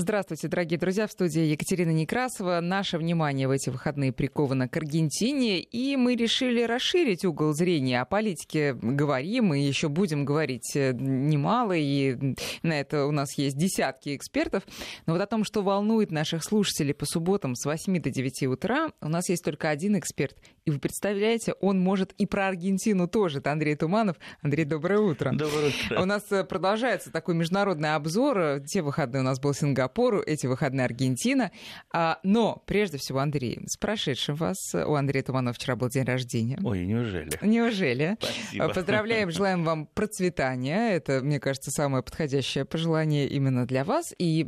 Здравствуйте, дорогие друзья. В студии Екатерина Некрасова. Наше внимание в эти выходные приковано к Аргентине, и мы решили расширить угол зрения. О политике говорим, и еще будем говорить э, немало, и на это у нас есть десятки экспертов. Но вот о том, что волнует наших слушателей по субботам с 8 до 9 утра, у нас есть только один эксперт. И вы представляете, он может и про Аргентину тоже. Это Андрей Туманов. Андрей, доброе утро. Доброе утро. У нас э, продолжается такой международный обзор. Те выходные у нас был Сингапур Сингапуру, эти выходные Аргентина. А, но, прежде всего, Андрей, с прошедшим вас, у Андрея Туманова вчера был день рождения. Ой, неужели? Неужели? Спасибо. Поздравляем, желаем вам процветания. Это, мне кажется, самое подходящее пожелание именно для вас. И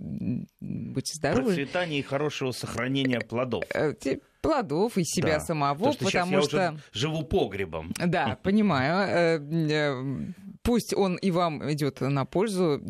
будьте здоровы. Процветания и хорошего сохранения плодов э, плодов и себя да. самого, что потому я что живу погребом. Да, понимаю. Э, пусть он и вам идет на пользу,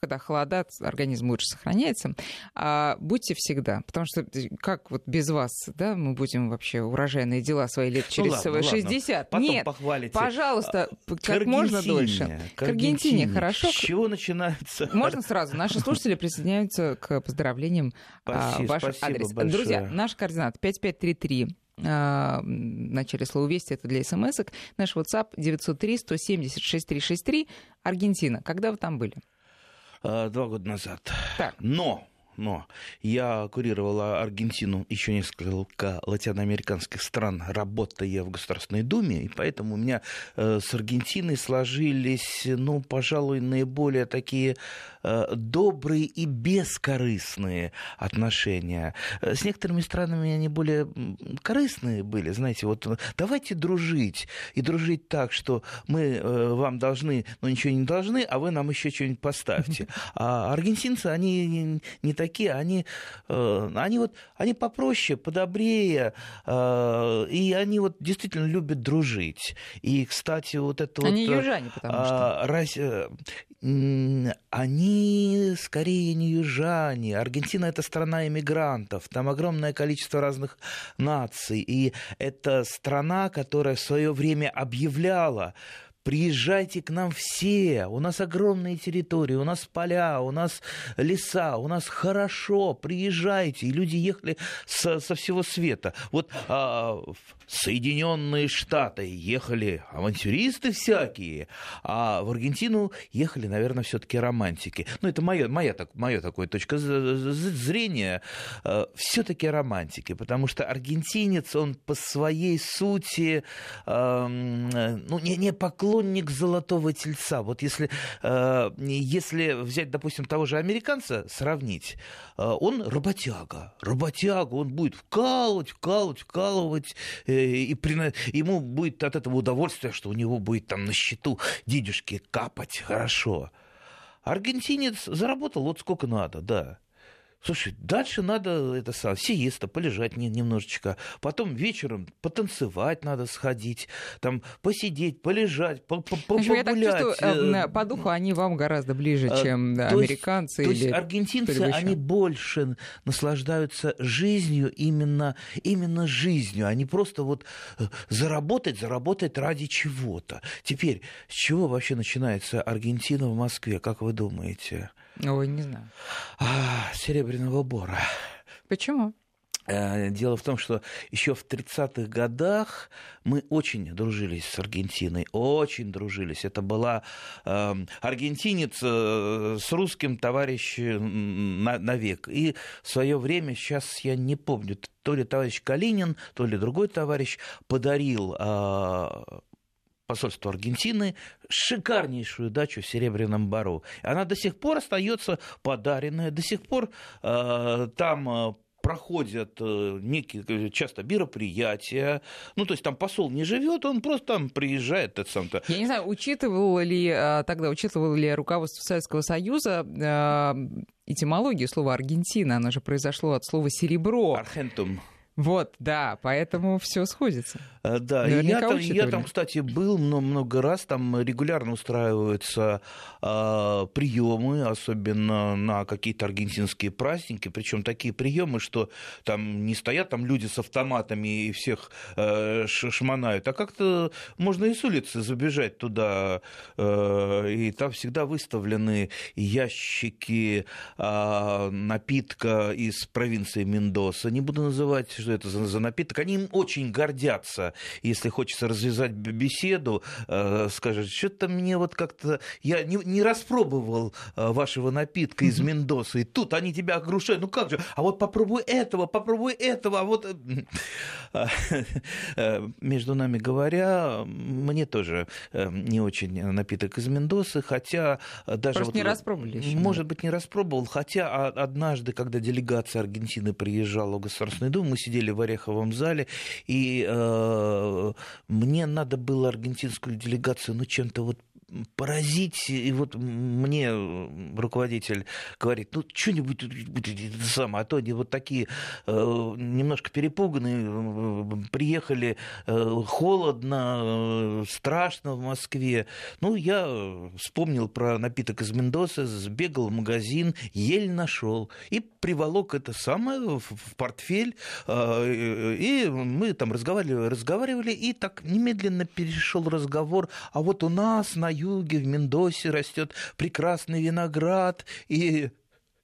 когда холода, организм лучше сохраняется. А будьте всегда, потому что как вот без вас, да, мы будем вообще урожайные дела свои лет через ну, ладно, 60. Ладно. Потом Нет, похвалите. пожалуйста, А, как можно дольше. К Аргентине, хорошо? С чего начинается? Можно сразу. Наши слушатели присоединяются к поздравлениям Спасибо, а, ваш спасибо адрес. большое. Друзья, наш координат 5533 а, в начале слова «Вести» это для смс -ок. Наш WhatsApp 903-170-6363. Аргентина. Когда вы там были? А, Два года назад. Так. Но но я курировала Аргентину, еще несколько латиноамериканских стран, работая в Государственной Думе, и поэтому у меня э, с Аргентиной сложились, ну, пожалуй, наиболее такие э, добрые и бескорыстные отношения. Э, с некоторыми странами они более корыстные были, знаете, вот давайте дружить, и дружить так, что мы вам должны, но ничего не должны, а вы нам еще что-нибудь поставьте. А аргентинцы, они не такие такие, они, э, они вот, они попроще, подобрее, э, и они вот действительно любят дружить. И, кстати, вот это они вот... Они южане, потому что... Раз, они скорее не южане. Аргентина это страна иммигрантов, там огромное количество разных наций, и это страна, которая в свое время объявляла приезжайте к нам все, у нас огромные территории, у нас поля, у нас леса, у нас хорошо, приезжайте. И люди ехали со, со всего света. Вот а, Соединенные Штаты ехали авантюристы всякие, а в Аргентину ехали, наверное, все-таки романтики. Ну, это моя, моя, так, такая точка зрения, а, все-таки романтики, потому что аргентинец, он по своей сути, а, ну, не, не поклонник поклонник золотого тельца. Вот если, э, если взять, допустим, того же американца, сравнить, э, он работяга. Работяга, он будет вкалывать, вкалывать, вкалывать, э, и при, ему будет от этого удовольствие, что у него будет там на счету денежки капать хорошо. Аргентинец заработал вот сколько надо, да. Слушай, дальше надо это сам, сиеста, полежать немножечко. Потом вечером потанцевать надо сходить, там посидеть, полежать, погулять. Я так чувствую, э, по духу они вам гораздо ближе, э, чем да, американцы. То есть, то есть аргентинцы, они больше наслаждаются жизнью, именно, именно жизнью. Они просто вот э, заработать, заработать ради чего-то. Теперь, с чего вообще начинается Аргентина в Москве, как вы думаете? Ой, не знаю. А, серебряного бора. Почему? Э, дело в том, что еще в 30-х годах мы очень дружились с Аргентиной, очень дружились. Это была э, аргентинец э, с русским товарищ на, навек. И в свое время, сейчас я не помню, то ли товарищ Калинин, то ли другой товарищ подарил э, посольству Аргентины шикарнейшую дачу в Серебряном Бару. Она до сих пор остается подаренная, до сих пор э, там э, проходят э, некие часто мероприятия. Ну, то есть там посол не живет, он просто там приезжает. Это сам -то. Я не знаю, учитывал ли тогда, учитывал ли руководство Советского Союза этимологию слова Аргентина? Оно же произошло от слова серебро. Архентум. Вот, да, поэтому все сходится. Э, да, я, там, я там, кстати, был много, много раз, там регулярно устраиваются э, приемы, особенно на какие-то аргентинские праздники, причем такие приемы, что там не стоят там люди с автоматами и всех э, шмонают, а как-то можно и с улицы забежать туда, э, и там всегда выставлены ящики э, напитка из провинции Мендоса, не буду называть что это за, за напиток. Они им очень гордятся. Если хочется развязать беседу, э, скажет, что-то мне вот как-то... Я не, не распробовал э, вашего напитка из Мендоса, и тут они тебя огрушают. Ну как же? А вот попробуй этого, попробуй этого, а вот... Э, э, между нами говоря, мне тоже не очень напиток из Мендосы, хотя даже... Просто вот, не распробовали еще. Может быть, не распробовал, хотя однажды, когда делегация Аргентины приезжала в Государственную Думу, мы сидели сидели в Ореховом зале, и э, мне надо было аргентинскую делегацию ну, чем-то вот поразить. И вот мне руководитель говорит, ну, что-нибудь самое, а то они вот такие э, немножко перепуганные, приехали э, холодно, э, страшно в Москве. Ну, я вспомнил про напиток из Мендоса, сбегал в магазин, еле нашел и приволок это самое в портфель, и мы там разговаривали, разговаривали, и так немедленно перешел разговор, а вот у нас на юге, в Мендосе растет прекрасный виноград. И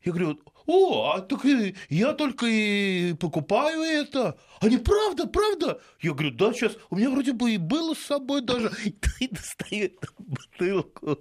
я говорю, о, а так я только и покупаю это. Они правда, правда? Я говорю, да, сейчас у меня вроде бы и было с собой даже. И достает бутылку.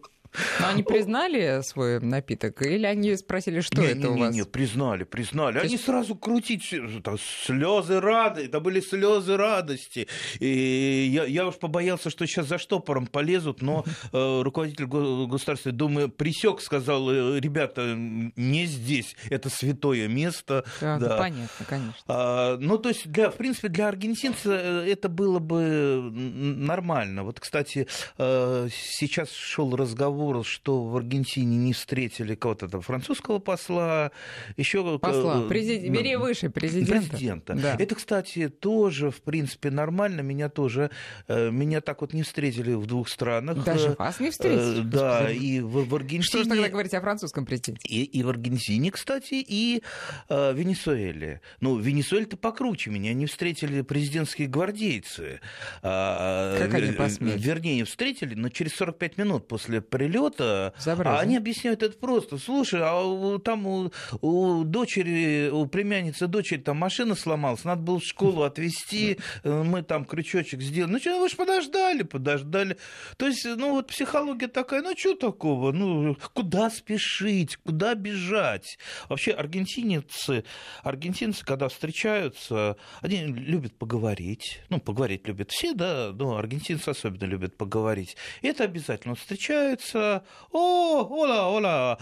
Но они признали свой напиток? Или они спросили, что не, это не, у вас? Нет, признали, признали. Они есть... сразу крутить там, слезы радости. Это были слезы радости. И я, я уж побоялся, что сейчас за штопором полезут, но э, руководитель Государственной Думы присек, сказал, э, ребята, не здесь, это святое место. Да, да. понятно, конечно. А, ну, то есть, для, в принципе, для аргентинца э, это было бы нормально. Вот, кстати, сейчас шел разговор разговор, что в Аргентине не встретили кого-то там французского посла, еще посла, Президент, бери выше президента. президента. Да. Это, кстати, тоже в принципе нормально. Меня тоже э, меня так вот не встретили в двух странах. Даже э, вас не встретили. Э, да, и в, в Аргентине. Что же тогда говорить о французском президенте? И, и в Аргентине, кстати, и э, Венесуэле. Ну, Венесуэле-то покруче меня не встретили президентские гвардейцы. А, как они посмели? Вернее, встретили, но через 45 минут после прилета прилета, а они объясняют это просто. Слушай, а там у, у дочери, у племянницы дочери там машина сломалась, надо было в школу отвезти, э, мы там крючочек сделали. Ну что, вы же подождали, подождали. То есть, ну вот психология такая, ну что такого? Ну, куда спешить, куда бежать? Вообще аргентинцы, аргентинцы, когда встречаются, они любят поговорить. Ну, поговорить любят все, да, но аргентинцы особенно любят поговорить. И это обязательно. Встречаются, о, hola, hola,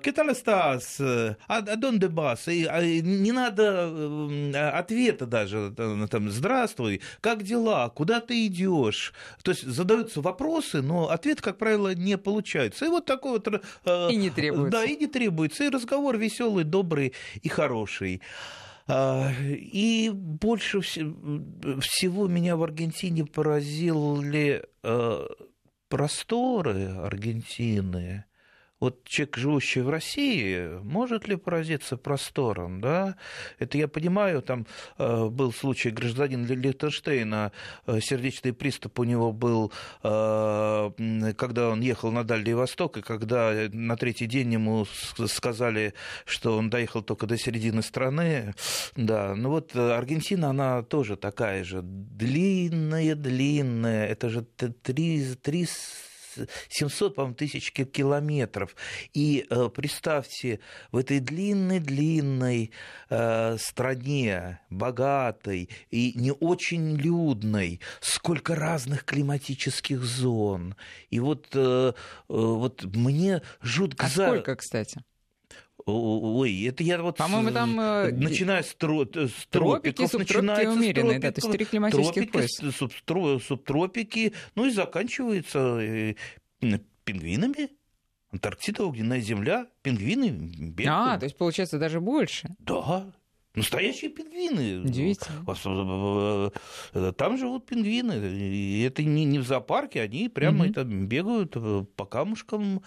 ¿qué tal estás? ¿A dónde vas? Не надо ответа даже, там, здравствуй, как дела, куда ты идешь? То есть задаются вопросы, но ответ, как правило, не получается. И вот такой вот... И не требуется. Да, и не требуется. И разговор веселый, добрый и хороший. И больше всего меня в Аргентине поразили просторы Аргентины, вот человек, живущий в России, может ли поразиться простором, да? Это я понимаю, там э, был случай гражданина Лихтенштейна, э, сердечный приступ у него был, э, когда он ехал на Дальний Восток, и когда на третий день ему сказали, что он доехал только до середины страны, да, ну вот Аргентина, она тоже такая же, длинная-длинная, это же три, три 700, по-моему, тысяч километров. И э, представьте, в этой длинной-длинной э, стране, богатой и не очень людной, сколько разных климатических зон. И вот, э, вот мне жутко... А сколько, кстати? Ой, это я вот... По-моему, там... Э, начиная с, тро, с тропики, тропиков, субтропики умеренные, да, то есть три климатических пояса. Субтропики, ну и заканчивается э, пингвинами. Антарктида, огненная земля, пингвины бегают. А, то есть получается даже больше. Да, Настоящие пингвины. Удивительно. Э, там живут пингвины. И это не, не в зоопарке, они прямо угу. это бегают э, по камушкам.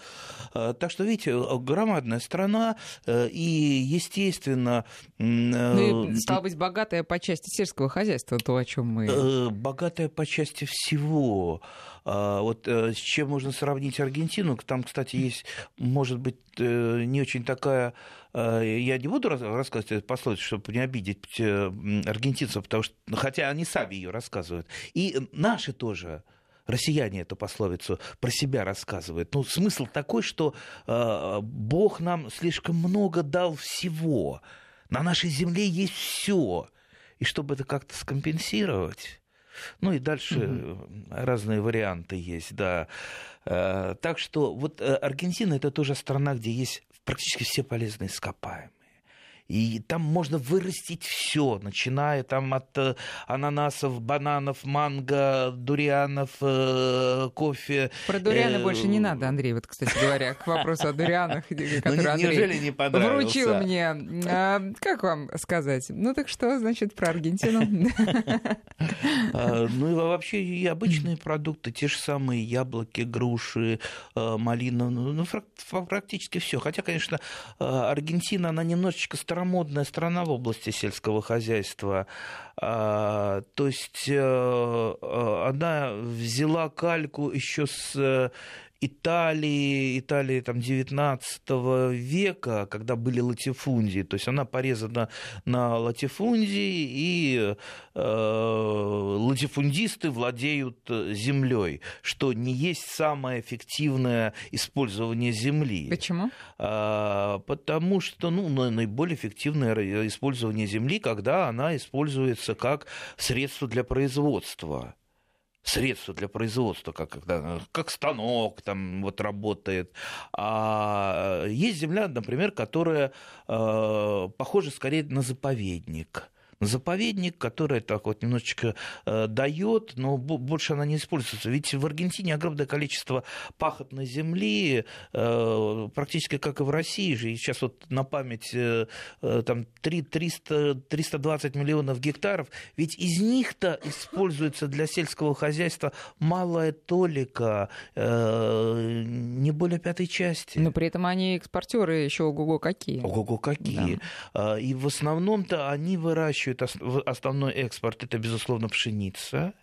Э, так что, видите, громадная страна, и, естественно... Ну, и, стала быть, богатая по части сельского хозяйства, то, о чем мы... Богатая по части всего. Вот с чем можно сравнить Аргентину? Там, кстати, есть, может быть, не очень такая Э, я не буду рассказывать эту пословицу, чтобы не обидеть э, аргентинцев, потому что, хотя они сами ее рассказывают. И наши тоже россияне эту пословицу про себя рассказывают. Ну, смысл такой, что э, Бог нам слишком много дал всего. На нашей земле есть все. И чтобы это как-то скомпенсировать, ну и дальше угу. разные варианты есть, да. Э, так что вот Аргентина это тоже страна, где есть практически все полезные ископаемые. И там можно вырастить все, начиная там от э, ананасов, бананов, манго, дурианов, э, кофе. Про дурианы э, больше не надо, Андрей, вот, кстати говоря, к вопросу о дурианах, ну, который Андрей вручил мне. А, как вам сказать? Ну так что, значит, про Аргентину? А, ну и вообще и обычные продукты, те же самые яблоки, груши, малина, ну, ну практически все. Хотя, конечно, Аргентина, она немножечко старомодная страна в области сельского хозяйства. А, то есть э, э, она взяла кальку еще с Италии, Италии там, 19 века, когда были латифундии. То есть она порезана на латифундии, и э, латифундисты владеют землей, что не есть самое эффективное использование земли. Почему? А, потому что ну, наиболее эффективное использование земли, когда она используется как средство для производства средства для производства, как, когда, как станок там вот работает. А есть земля, например, которая э, похожа скорее на заповедник заповедник, который так вот немножечко э, дает, но больше она не используется. Ведь в Аргентине огромное количество пахотной земли, э, практически как и в России же. И сейчас вот на память э, э там 3, 300, 320 миллионов гектаров. Ведь из них-то используется для сельского хозяйства малая толика, э, не более пятой части. Но при этом они экспортеры еще ого-го какие. Ого-го какие. Да. И в основном-то они выращивают это основной экспорт, это, безусловно, пшеница.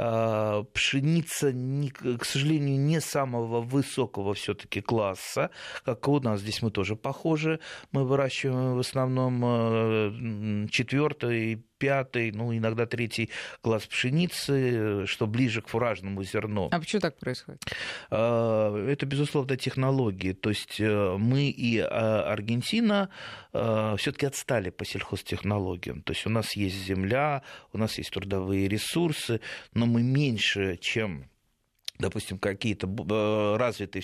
А, пшеница, к сожалению, не самого высокого все-таки класса, как у нас здесь мы тоже похожи. Мы выращиваем в основном э, четвертый, пятый, ну, иногда третий класс пшеницы, что ближе к фуражному зерну. А почему так происходит? А, это, безусловно, технологии. То есть э, мы и а, Аргентина э, все-таки отстали по сельхозтехнологиям. То есть у нас есть земля, у нас есть трудовые ресурсы, но мы меньше, чем допустим, какие-то э, развитые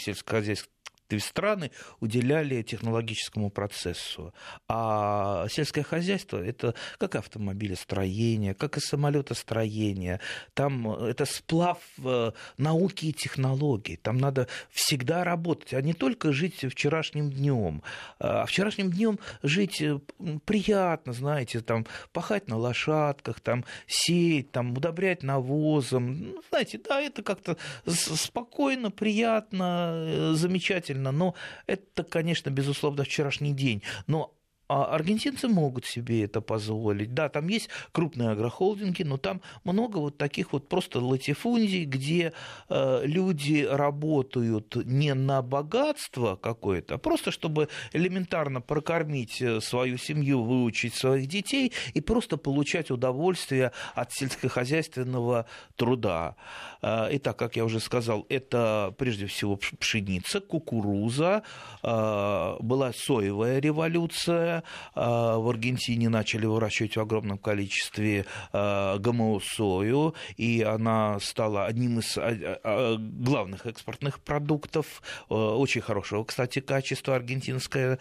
сельскохозяйственные страны уделяли технологическому процессу. А сельское хозяйство – это как автомобилестроение, как и самолетостроение. Там это сплав э, науки и технологий. Там надо всегда работать, а не только жить вчерашним днем. А вчерашним днем жить э, приятно, знаете, там пахать на лошадках, там сеять, там удобрять навозом. Ну, знаете, да, это как-то спокойно, приятно, э, замечательно замечательно, но это, конечно, безусловно, вчерашний день. Но аргентинцы могут себе это позволить. Да, там есть крупные агрохолдинги, но там много вот таких вот просто латифундий, где э, люди работают не на богатство какое-то, а просто чтобы элементарно прокормить э, свою семью, выучить своих детей и просто получать удовольствие от сельскохозяйственного труда. Э, итак, как я уже сказал, это прежде всего пшеница, кукуруза, была соевая революция, а, в Аргентине начали выращивать в огромном количестве а, ГМО-сою, и она стала одним из а, главных экспортных продуктов, очень хорошего, кстати, качества аргентинская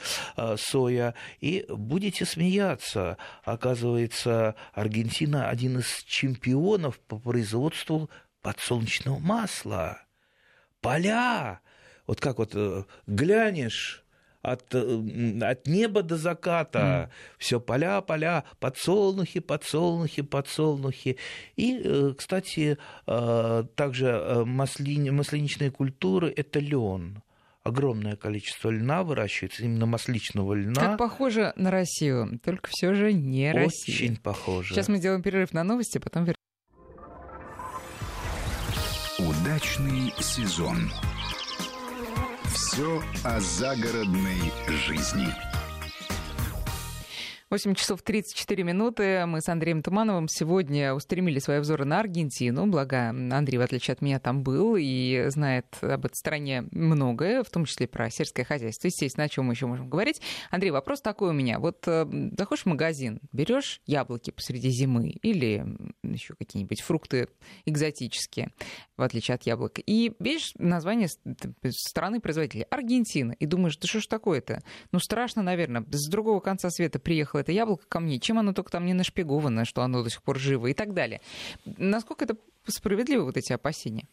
соя. И будете смеяться, оказывается, Аргентина один из чемпионов по производству подсолнечного масла. Поля! Вот как вот э, глянешь от, от неба до заката. Mm. Все поля, поля, подсолнухи, подсолнухи, подсолнухи. И, кстати, также маслин, масляничные культуры – это лен огромное количество льна выращивается, именно масличного льна. Как похоже на Россию, только все же не Очень Россия. Очень похоже. Сейчас мы сделаем перерыв на новости, потом вернемся. Удачный сезон. Все о загородной жизни. 8 часов 34 минуты. Мы с Андреем Тумановым сегодня устремили свои взоры на Аргентину. Благо, Андрей, в отличие от меня, там был и знает об этой стране многое, в том числе про сельское хозяйство. Естественно, о чем мы еще можем говорить. Андрей, вопрос такой у меня. Вот э, заходишь в магазин, берешь яблоки посреди зимы или еще какие-нибудь фрукты экзотические, в отличие от яблок, и берешь название страны-производителя Аргентина, и думаешь, да что ж такое-то? Ну, страшно, наверное. С другого конца света приехало это яблоко ко мне, чем оно только там не нашпиговано, что оно до сих пор живо и так далее. Насколько это справедливы вот эти опасения?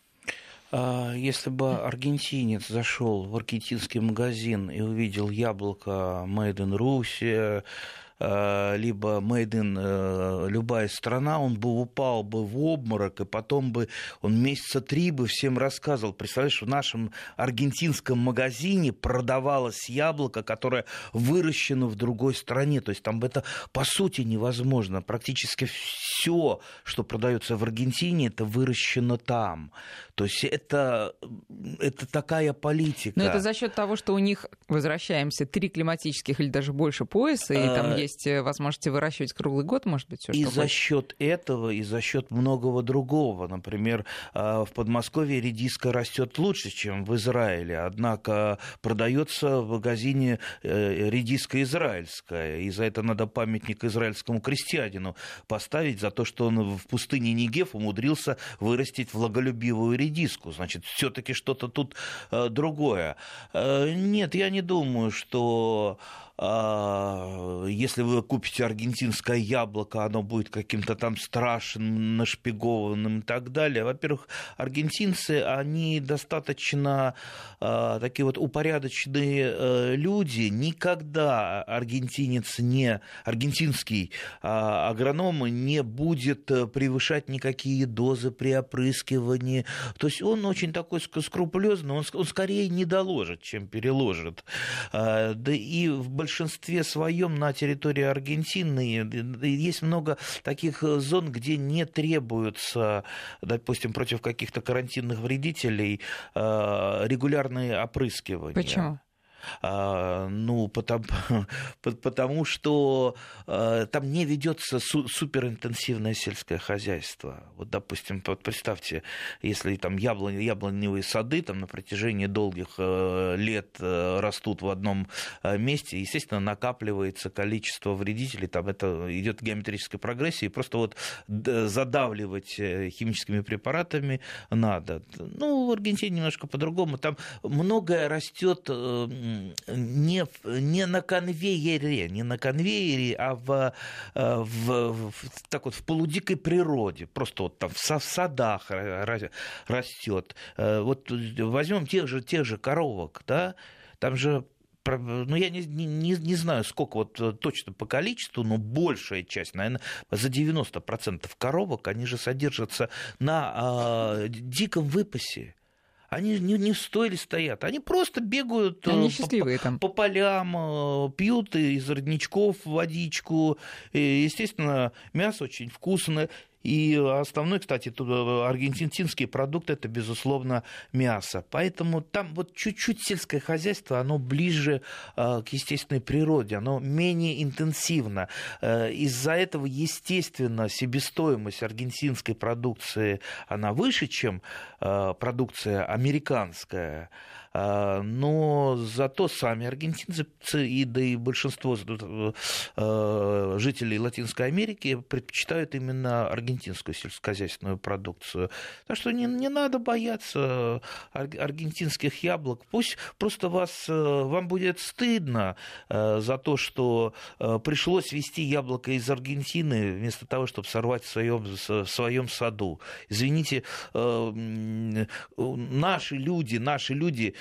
А, если бы аргентинец зашел в аргентинский магазин и увидел яблоко Made in Russia, либо made in э, любая страна, он бы упал бы в обморок, и потом бы он месяца три бы всем рассказывал. Представляешь, в нашем аргентинском магазине продавалось яблоко, которое выращено в другой стране. То есть там это по сути невозможно. Практически все, что продается в Аргентине, это выращено там. То есть это, это такая политика. Но это за счет того, что у них, возвращаемся, три климатических или даже больше пояса, и там э, есть э, возможности выращивать круглый год, может быть, все И за счет этого, и за счет многого другого. Например, э, в Подмосковье редиска растет лучше, чем в Израиле, однако продается в магазине редиска израильская, и за это надо памятник израильскому крестьянину поставить за то, что он в пустыне Нигев умудрился вырастить влаголюбивую редиску диску. Значит, все-таки что-то тут э, другое. Э, нет, я не думаю, что если вы купите аргентинское яблоко, оно будет каким-то там страшным, нашпигованным и так далее. Во-первых, аргентинцы, они достаточно а, такие вот упорядоченные э, люди. Никогда аргентинец не, аргентинский а, агроном не будет э, превышать никакие дозы при опрыскивании. То есть он очень такой скрупулезный, он, он скорее не доложит, чем переложит. Да и в большинстве большинстве своем на территории Аргентины есть много таких э, зон, где не требуются, допустим, против каких-то карантинных вредителей э, регулярные опрыскивания. Почему? А, ну, потому, потому что а, там не ведется суперинтенсивное сельское хозяйство. Вот, допустим, вот представьте, если там яблони, яблоневые сады там на протяжении долгих э, лет э, растут в одном э, месте, естественно, накапливается количество вредителей, там это идет геометрическая прогрессия, и просто вот задавливать химическими препаратами надо. Ну, в Аргентине немножко по-другому, там многое растет не, не на конвейере, не на конвейере, а в, э, в, в, так вот, в полудикой природе. Просто вот там в садах растет. Э, вот возьмем тех же, тех же коровок, да, там же ну, я не, не, не знаю, сколько вот э, точно по количеству, но большая часть, наверное, за 90% коровок, они же содержатся на э, диком выпасе они не, не в стойле стоят, они просто бегают они э, по, там. по полям, э, пьют из родничков водичку. И, естественно, мясо очень вкусное. И основной, кстати, э, аргентинский продукт – это, безусловно, мясо. Поэтому там вот чуть-чуть сельское хозяйство, оно ближе э, к естественной природе, оно менее интенсивно. Э, из-за этого, естественно, себестоимость аргентинской продукции, она выше, чем продукция американская. А, но зато сами аргентинцы и да и большинство э, жителей Латинской Америки предпочитают именно аргентинскую сельскохозяйственную продукцию. Так что не, не надо бояться аргентинских яблок. Пусть просто вас, э, вам будет стыдно э, за то, что пришлось вести яблоко из Аргентины вместо того, чтобы сорвать в своем, в своем саду. Извините, наши люди, наши люди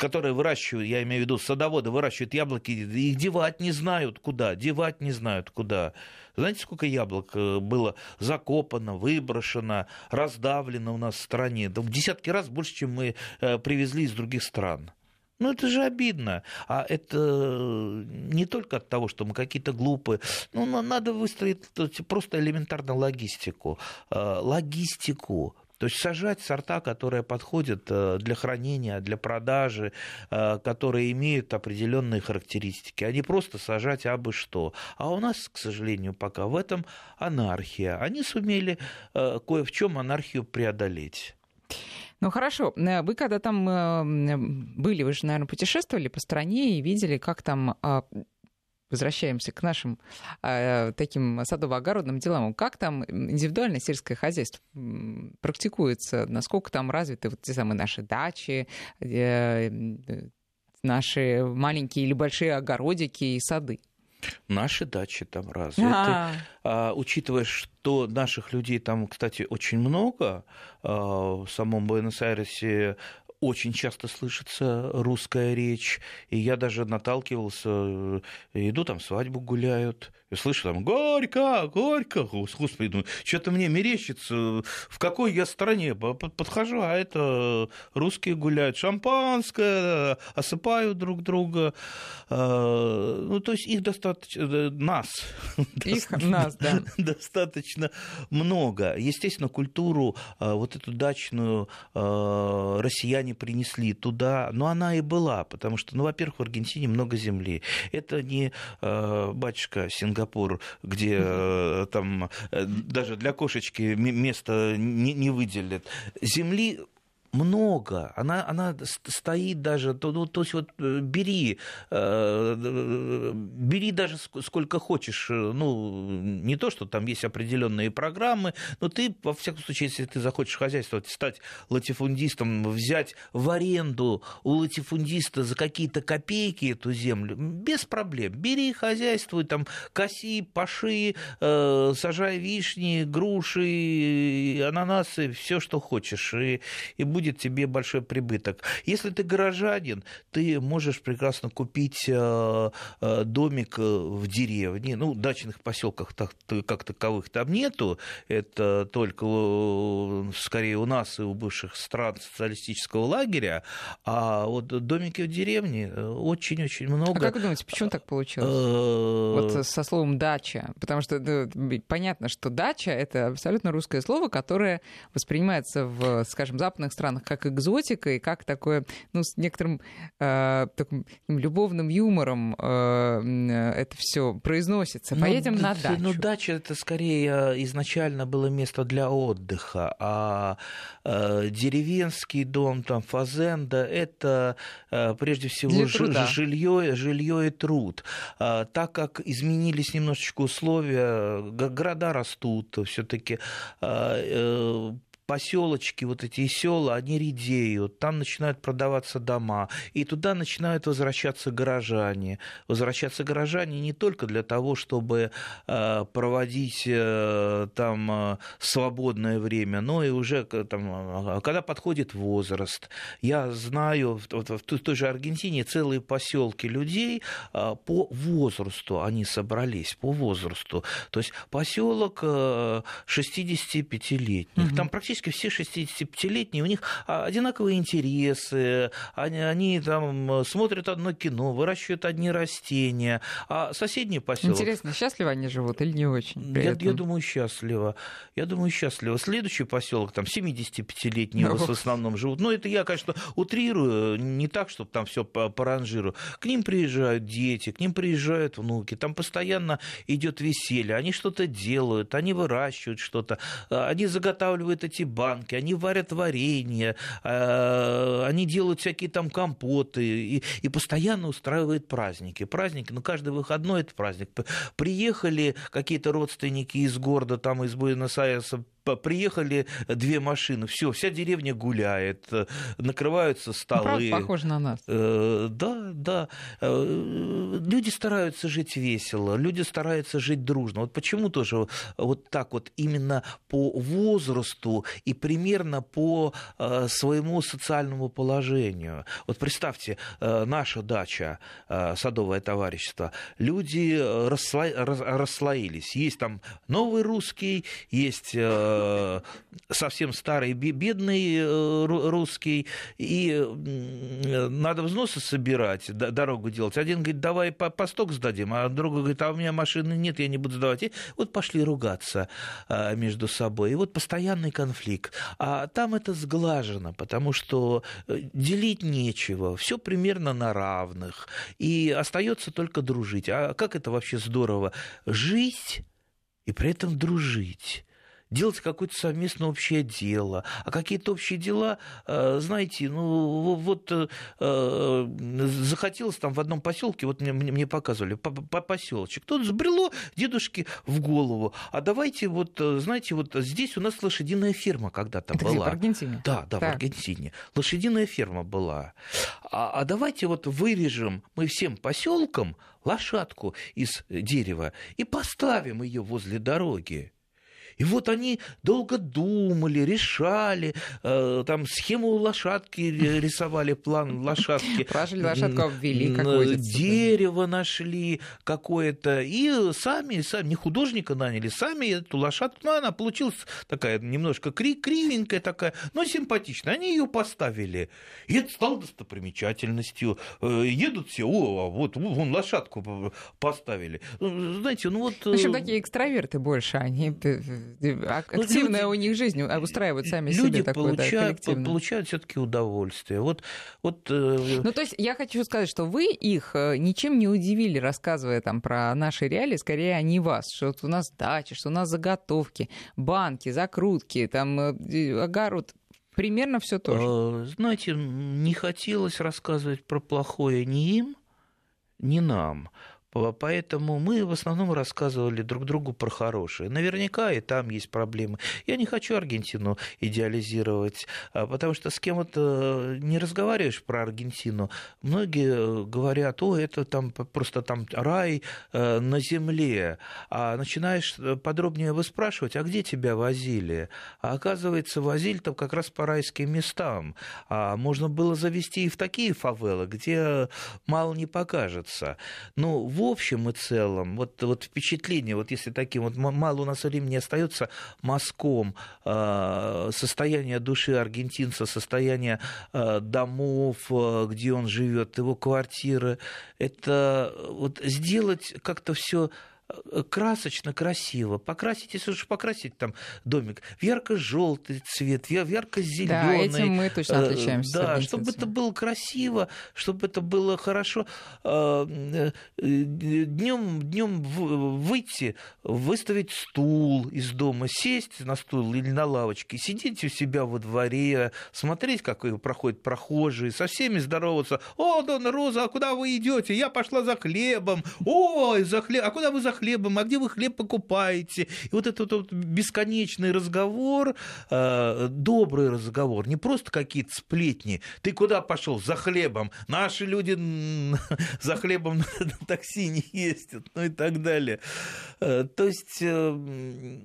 которые выращивают, я имею в виду садоводы, выращивают яблоки, их девать не знают куда, девать не знают куда. Знаете, сколько яблок э, было закопано, выброшено, раздавлено у нас в стране? Да в десятки раз больше, чем мы э, привезли из других стран. Ну, это же обидно. А это не только от того, что мы какие-то глупые. Ну, надо выстроить просто элементарно логистику. Э, логистику. То есть сажать сорта, которые подходят э, для хранения, для продажи, э, которые имеют определенные характеристики, а не просто сажать абы что. А у нас, к сожалению, пока в этом анархия. Они сумели кое в чем анархию преодолеть. Ну хорошо, вы когда там были, вы же, наверное, путешествовали по стране и видели, как там а, возвращаемся к нашим э, таким садово-огородным делам. Как там индивидуальное сельское хозяйство практикуется? Насколько там развиты вот те самые наши дачи, э, наши маленькие или большие огородики и сады? Наши дачи там развиты. А, а учитывая, что наших людей там, кстати, очень много, а, в самом Буэнос-Айресе очень часто слышится русская речь, и я даже наталкивался, э, иду там свадьбу гуляют, и слышу там «Горько! Горько!» Господи, думаю, что-то мне мерещится, в какой я стране подхожу, а это русские гуляют, шампанское, осыпают друг друга. А, ну, то есть их достаточно, э, нас, их, нас, да. достаточно много. Естественно, культуру, а, вот эту дачную а, россияне принесли туда, но она и была, потому что, ну, во-первых, в Аргентине много земли. Это не батюшка Сингапур, Сингапур, где э, там э, даже для кошечки место не, не выделят. Земли много, она, она стоит даже, то, ну, то есть вот э, бери, э, бери даже сколько хочешь, э, ну, не то, что там есть определенные программы, но ты, во всяком случае, если ты захочешь хозяйствовать, стать латифундистом, взять в аренду у латифундиста за какие-то копейки эту землю, без проблем, бери, хозяйствуй, там, коси, паши, сажай вишни, груши, ананасы, все, что хочешь, и, и будь будет тебе большой прибыток. Если ты горожанин, ты можешь прекрасно купить э, э, домик э, в деревне. Ну, дачных поселках как таковых там нету. Это только скорее у нас и у бывших стран социалистического лагеря. А вот домики в деревне очень-очень много. А как вы думаете, почему так получилось? Вот со словом «дача». Потому что ну, понятно, что «дача» — это абсолютно русское слово, которое воспринимается в, скажем, западных странах странах как экзотика и как такое, ну, с некоторым э, таким любовным юмором э, это все произносится. Ну, Поедем ну, на дачу. Ну, дача это скорее э, изначально было место для отдыха, а э, деревенский дом, там, фазенда, это э, прежде всего жилье, жилье и труд. А, так как изменились немножечко условия, города растут, все-таки а, э, поселочки, вот эти села, они редеют, там начинают продаваться дома, и туда начинают возвращаться горожане. Возвращаться горожане не только для того, чтобы э, проводить э, там э, свободное время, но и уже там, когда подходит возраст. Я знаю, вот в той же Аргентине целые поселки людей по возрасту они собрались, по возрасту. То есть поселок 65-летних. Угу. Там практически практически все 65-летние, у них а, одинаковые интересы, они, они там смотрят одно кино, выращивают одни растения, а соседний поселок... Интересно, счастливо они живут или не очень? Я, я думаю, счастливо. Я думаю, счастливо. Следующий поселок, там 75-летние ну, в основном живут. Ну, это я, конечно, утрирую, не так, чтобы там все по, по ранжиру. К ним приезжают дети, к ним приезжают внуки, там постоянно идет веселье, они что-то делают, они выращивают что-то, а, они заготавливают эти банки, они варят варенье, э, они делают всякие там компоты и, и постоянно устраивают праздники. Праздники, ну, каждый выходной это праздник. Приехали какие-то родственники из города, там из Буэнос-Айреса, приехали две машины, все, вся деревня гуляет, накрываются столы. Ну, похоже на нас. Да, да. Люди стараются жить весело, люди стараются жить дружно. Вот почему тоже вот так вот именно по возрасту и примерно по своему социальному положению. Вот представьте, наша дача, садовое товарищество, люди расслоились. Есть там новый русский, есть э, совсем старый бедный э, русский, и надо взносы собирать, дорогу делать. Один говорит, давай по, по сток сдадим, а другой говорит, а у меня машины нет, я не буду сдавать. И вот пошли ругаться э, между собой. И вот постоянный конфликт. А там это сглажено, потому что делить нечего, все примерно на равных. И остается только дружить. А как это вообще здорово? Жить и при этом дружить делать какое-то совместное общее дело. А какие-то общие дела, э, знаете, ну вот э, э, захотелось там в одном поселке, вот мне, мне показывали, по, по поселочек, тут сбрело дедушке в голову. А давайте вот, знаете, вот здесь у нас лошадиная ферма когда-то Это была. Где, в Аргентине? Да, да, так. в Аргентине. Лошадиная ферма была. А, а давайте вот вырежем мы всем поселкам лошадку из дерева и поставим ее возле дороги. И вот они долго думали, решали, э, там схему лошадки рисовали, план лошадки. Прожили лошадку, обвели, как Дерево нашли какое-то. И сами, сами, не художника наняли, сами эту лошадку, ну, она получилась такая немножко кривенькая такая, но симпатичная. Они ее поставили. И это стало достопримечательностью. Э, едут все, о, а вот, вон лошадку поставили. Ну, знаете, ну вот... В общем, э, такие экстраверты больше, они а ну, активная люди, у них жизнь, устраивают сами люди себе такое, получают, да, получают все-таки удовольствие. Вот, вот, э... Ну, то есть я хочу сказать, что вы их э, ничем не удивили, рассказывая там про наши реалии, скорее они вас, что вот у нас дача, что у нас заготовки, банки, закрутки, там э, огород, примерно все то же. Знаете, не хотелось рассказывать про плохое ни им, ни нам. Поэтому мы в основном рассказывали друг другу про хорошее. Наверняка и там есть проблемы. Я не хочу Аргентину идеализировать, а, потому что с кем-то не разговариваешь про Аргентину. Многие говорят, о, это там просто там рай э, на земле. А начинаешь подробнее выспрашивать, а где тебя возили? А оказывается, возили там как раз по райским местам. А можно было завести и в такие фавелы, где мало не покажется. Ну, в общем и целом, вот, вот впечатление, вот если таким вот мало у нас времени остается мазком э, состояние души аргентинца, состояние э, домов, э, где он живет, его квартиры, это вот сделать как-то все красочно, красиво. Покрасить, если уж покрасить там домик, в ярко-желтый цвет, в ярко-зеленый. Да, этим мы точно э, отличаемся. Да, чтобы это было красиво, чтобы это было хорошо. Днем, э, днем выйти, выставить стул из дома, сесть на стул или на лавочке, сидеть у себя во дворе, смотреть, как проходят прохожие, со всеми здороваться. О, Дона Роза, а куда вы идете? Я пошла за хлебом. Ой, за хлеб. А куда вы за хлебом, а где вы хлеб покупаете? И вот этот вот бесконечный разговор, э, добрый разговор, не просто какие-то сплетни. Ты куда пошел? За хлебом. Наши люди за хлебом на такси не ездят, ну и так далее. Э, то есть э,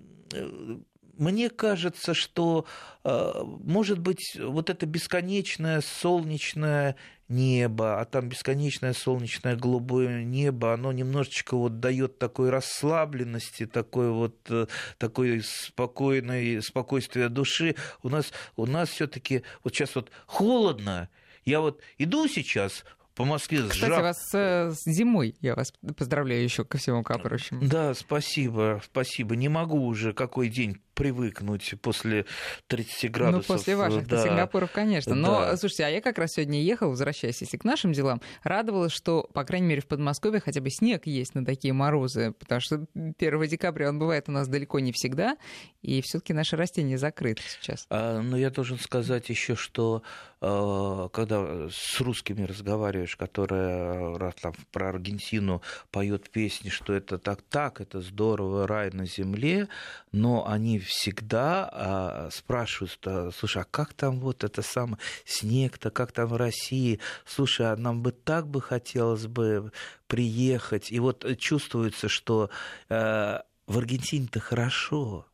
мне кажется, что, может быть, вот это бесконечное солнечное небо, а там бесконечное солнечное голубое небо, оно немножечко вот дает такой расслабленности, такой вот э, такой спокойной спокойствия души. У нас у нас все-таки вот сейчас вот холодно. Я вот иду сейчас по Москве Кстати, жар... вас э, с зимой я вас поздравляю еще ко всему ко прочему. Да, спасибо, спасибо. Не могу уже какой день привыкнуть после 30 ну, градусов. Ну, после ваших да. Сингапуров, конечно. Но, да. слушайте, а я как раз сегодня ехал, возвращаясь если к нашим делам, радовалась, что, по крайней мере, в Подмосковье хотя бы снег есть на такие морозы, потому что 1 декабря он бывает у нас далеко не всегда, и все таки наши растения закрыты сейчас. А, но я должен сказать еще, что а, когда с русскими разговариваешь, которые раз там про Аргентину поют песни, что это так-так, это здорово, рай на земле, но они всегда а, спрашивают, слушай, а как там вот это самое снег-то, как там в России? Слушай, а нам бы так бы хотелось бы приехать. И вот чувствуется, что э, в Аргентине-то хорошо,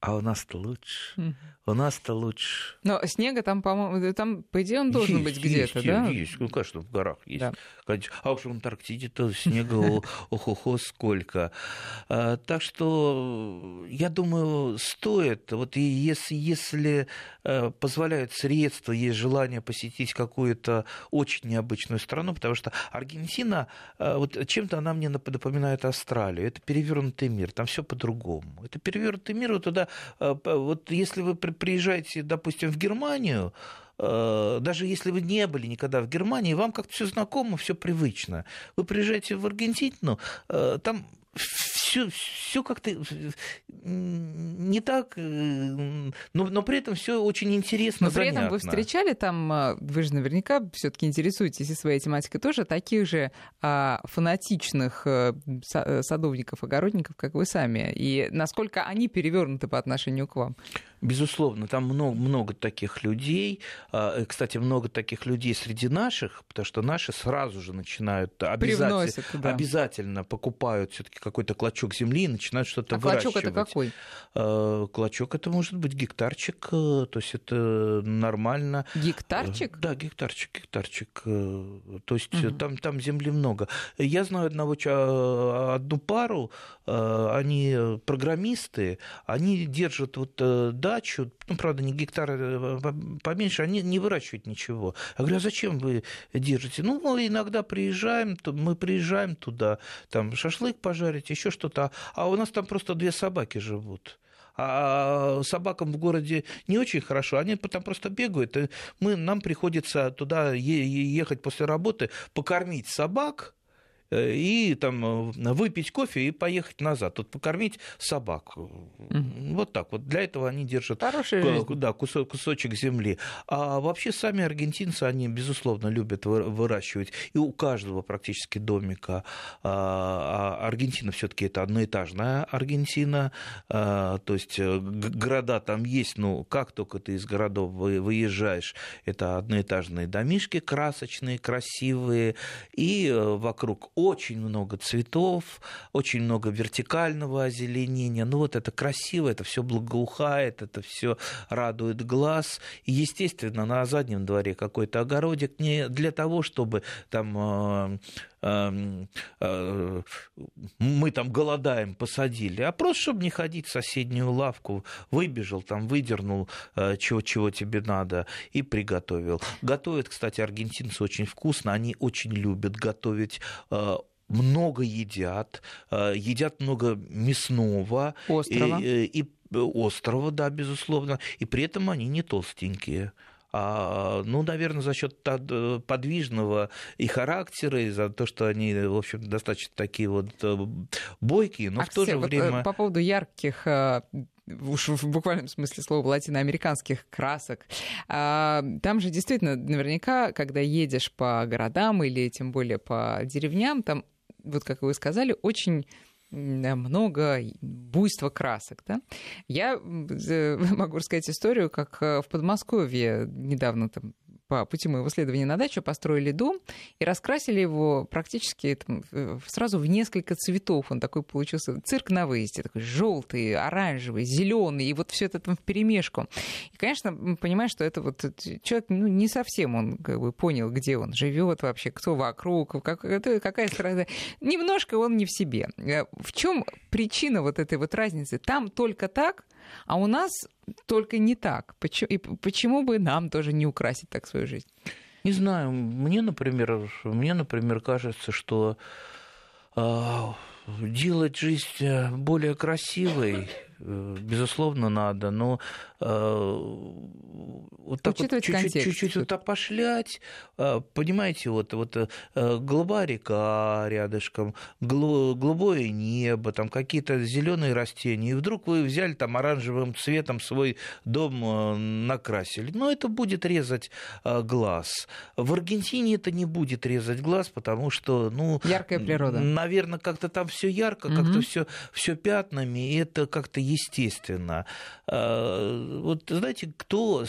а у нас-то лучше. У нас-то лучше. Но снега там, по-моему, там, по идее, он должен есть, быть где-то, да? Есть, ну, конечно, в горах есть. Да. А уж в Антарктиде-то снега, ох-охо, сколько. А, так что, я думаю, стоит, вот если, если э, позволяют средства, есть желание посетить какую-то очень необычную страну, потому что Аргентина, э, вот чем-то она мне напоминает Австралию. Это перевернутый мир, там все по-другому. Это перевернутый мир, вот туда, э, вот если вы приезжаете, допустим, в Германию, э, даже если вы не были никогда в Германии, вам как-то все знакомо, все привычно. Вы приезжаете в Аргентину, э, там все, все как-то не так, э, но, но при этом все очень интересно. Но при занятно. этом вы встречали там, вы же наверняка все-таки интересуетесь и своей тематикой тоже, таких же а, фанатичных садовников, огородников, как вы сами. И насколько они перевернуты по отношению к вам? Безусловно, там много, много таких людей. А, э, кстати, много таких людей среди наших, потому что наши сразу же начинают обязательно, обязательно покупают все-таки какой-то клочок земли и начинают что-то а выращивать. Клочок это какой? А, клочок это может быть гектарчик, э, то есть это нормально. Гектарчик? Да, гектарчик, гектарчик. Э, то есть угу. там, там земли много. Я знаю одного, одну пару, они программисты, они держат вот дачу, ну, правда, не гектар э, поменьше, они не выращивают ничего. Я говорю, а зачем вы держите? Ну, мы иногда приезжаем, мы приезжаем туда, там шашлык пожарить, еще что-то, а у нас там просто две собаки живут. А собакам в городе не очень хорошо, они там просто бегают, и мы, нам приходится туда ехать после работы, покормить собак, и там э, выпить кофе и поехать назад, тут покормить собак. Угу. Вот так вот. Для этого они держат да, кусок, кусочек земли. А вообще сами аргентинцы, они, безусловно, любят выращивать. И у каждого практически домика. А, а Аргентина все-таки это одноэтажная Аргентина. А, то есть э, города там есть, но как только ты из городов выезжаешь, это одноэтажные домишки красочные, красивые. И вокруг очень много цветов, очень много вертикального озеленения. Ну вот это красиво, это все благоухает, это все радует глаз. И, естественно, на заднем дворе какой-то огородик не для того, чтобы там э, мы там голодаем, посадили, а просто чтобы не ходить в соседнюю лавку, выбежал там, выдернул, э, чего, чего тебе надо, и приготовил. Готовят, кстати, аргентинцы очень вкусно, они очень любят готовить э, много едят, едят много мясного. Острова. И, и, острова, да, безусловно. И при этом они не толстенькие ну, наверное, за счет подвижного и характера, и за то, что они, в общем, достаточно такие вот э, бойкие, но а, в то же вот э, время... По поводу ярких э, уж в буквальном смысле слова латиноамериканских красок. А, там же действительно наверняка, когда едешь по городам или тем более по деревням, там, вот как вы сказали, очень много буйства красок. Да? Я могу рассказать историю, как э, в Подмосковье недавно там по пути моего следования на дачу построили дом и раскрасили его практически там, сразу в несколько цветов. Он такой получился цирк на выезде, такой желтый, оранжевый, зеленый, и вот все это там в перемешку. И, конечно, понимаешь, что это вот человек ну, не совсем он как бы понял, где он живет вообще, кто вокруг, как, это, какая страна. Немножко он не в себе. Э, в чем причина вот этой вот разницы? Там только так, а у нас только не так. Почему, и почему бы нам тоже не украсить так свою жизнь? Не знаю. Мне, например, мне, например, кажется, что э, делать жизнь э, более красивой безусловно, надо, но э, вот так вот чуть-чуть, чуть-чуть вот опошлять, э, понимаете, вот, вот э, голубая река рядышком, голубое небо, там какие-то зеленые растения, и вдруг вы взяли там оранжевым цветом свой дом э, накрасили, но это будет резать э, глаз. В Аргентине это не будет резать глаз, потому что, ну, яркая природа. Наверное, как-то там все ярко, как-то все все пятнами, и это как-то естественно. Вот знаете, кто,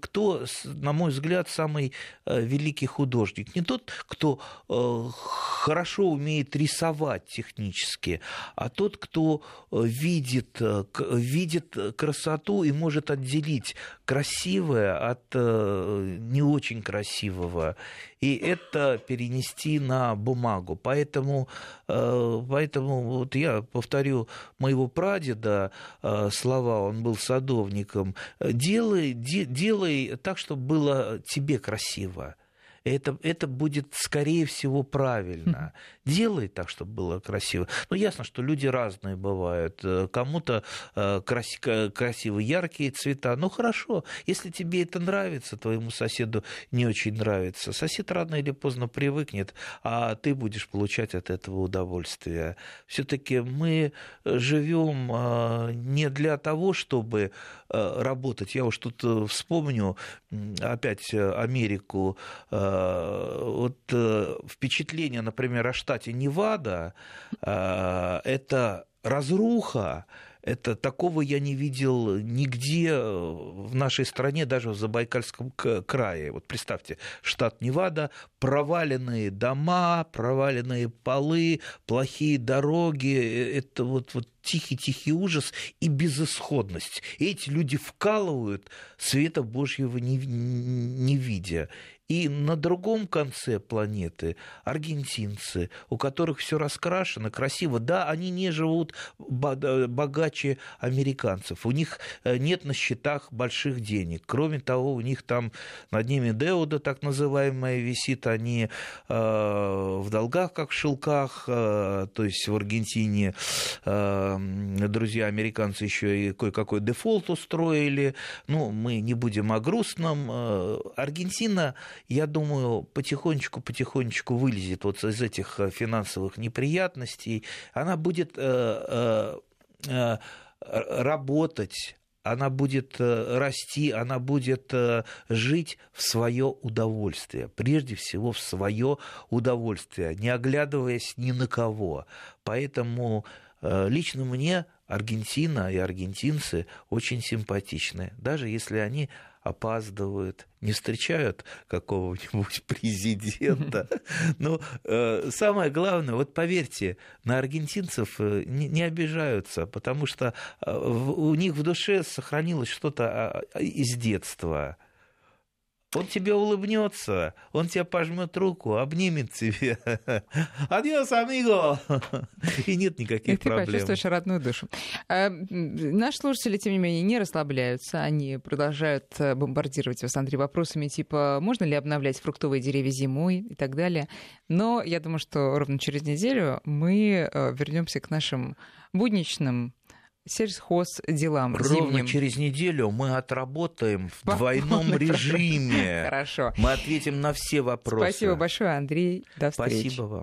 кто, на мой взгляд, самый великий художник? Не тот, кто хорошо умеет рисовать технически, а тот, кто видит, видит красоту и может отделить красивое от не очень красивого и это перенести на бумагу. Поэтому, э, поэтому вот я повторю моего прадеда э, слова, он был садовником, делай, делай так, чтобы было тебе красиво это, это будет, скорее всего, правильно. Делай так, чтобы было красиво. Ну, ясно, что люди разные бывают. Э, кому-то э, крас... красивые, яркие цвета. Ну, хорошо, если тебе это нравится, твоему соседу не очень нравится. Сосед рано или поздно привыкнет, а ты будешь получать от этого удовольствие. Все-таки мы живем э, не для того, чтобы работать. Я уж тут вспомню опять Америку вот э, впечатление, например, о штате Невада, э, это разруха, это такого я не видел нигде в нашей стране, даже в Забайкальском крае. Вот представьте, штат Невада, проваленные дома, проваленные полы, плохие дороги, это вот, вот тихий-тихий ужас и безысходность. И эти люди вкалывают, света Божьего не, не видя. И на другом конце планеты аргентинцы, у которых все раскрашено, красиво. Да, они не живут богаче американцев. У них э, нет на счетах больших денег. Кроме того, у них там над ними Деуда, так называемая, висит. Они э, в долгах, как в шелках. Э, то есть в Аргентине друзья американцы еще и кое-какой дефолт устроили. Ну, мы не будем о грустном. Аргентина я думаю, потихонечку-потихонечку вылезет вот из этих э, финансовых неприятностей. Она будет э, э, работать она будет расти, она будет жить в свое удовольствие, прежде всего в свое удовольствие, не оглядываясь ни на кого. Поэтому лично мне Аргентина и аргентинцы очень симпатичны, даже если они опаздывают, не встречают какого-нибудь президента. Но э, самое главное, вот поверьте, на аргентинцев э, не, обижаются, потому что э, у них в душе сохранилось что-то а, из детства. Он тебе улыбнется, он тебе пожмет руку, обнимет тебя. Адьос, амиго! И нет никаких И ты проблем. Ты почувствуешь родную душу. А, наши слушатели, тем не менее, не расслабляются. Они продолжают э, бомбардировать вас, Андрей, вопросами типа, можно ли обновлять фруктовые деревья зимой и так далее. Но я думаю, что ровно через неделю мы э, вернемся к нашим будничным сельхоз делам Ровно зимним. через неделю мы отработаем в двойном режиме. Хорошо. Мы ответим на все вопросы. Спасибо большое, Андрей. До встречи. Спасибо вам.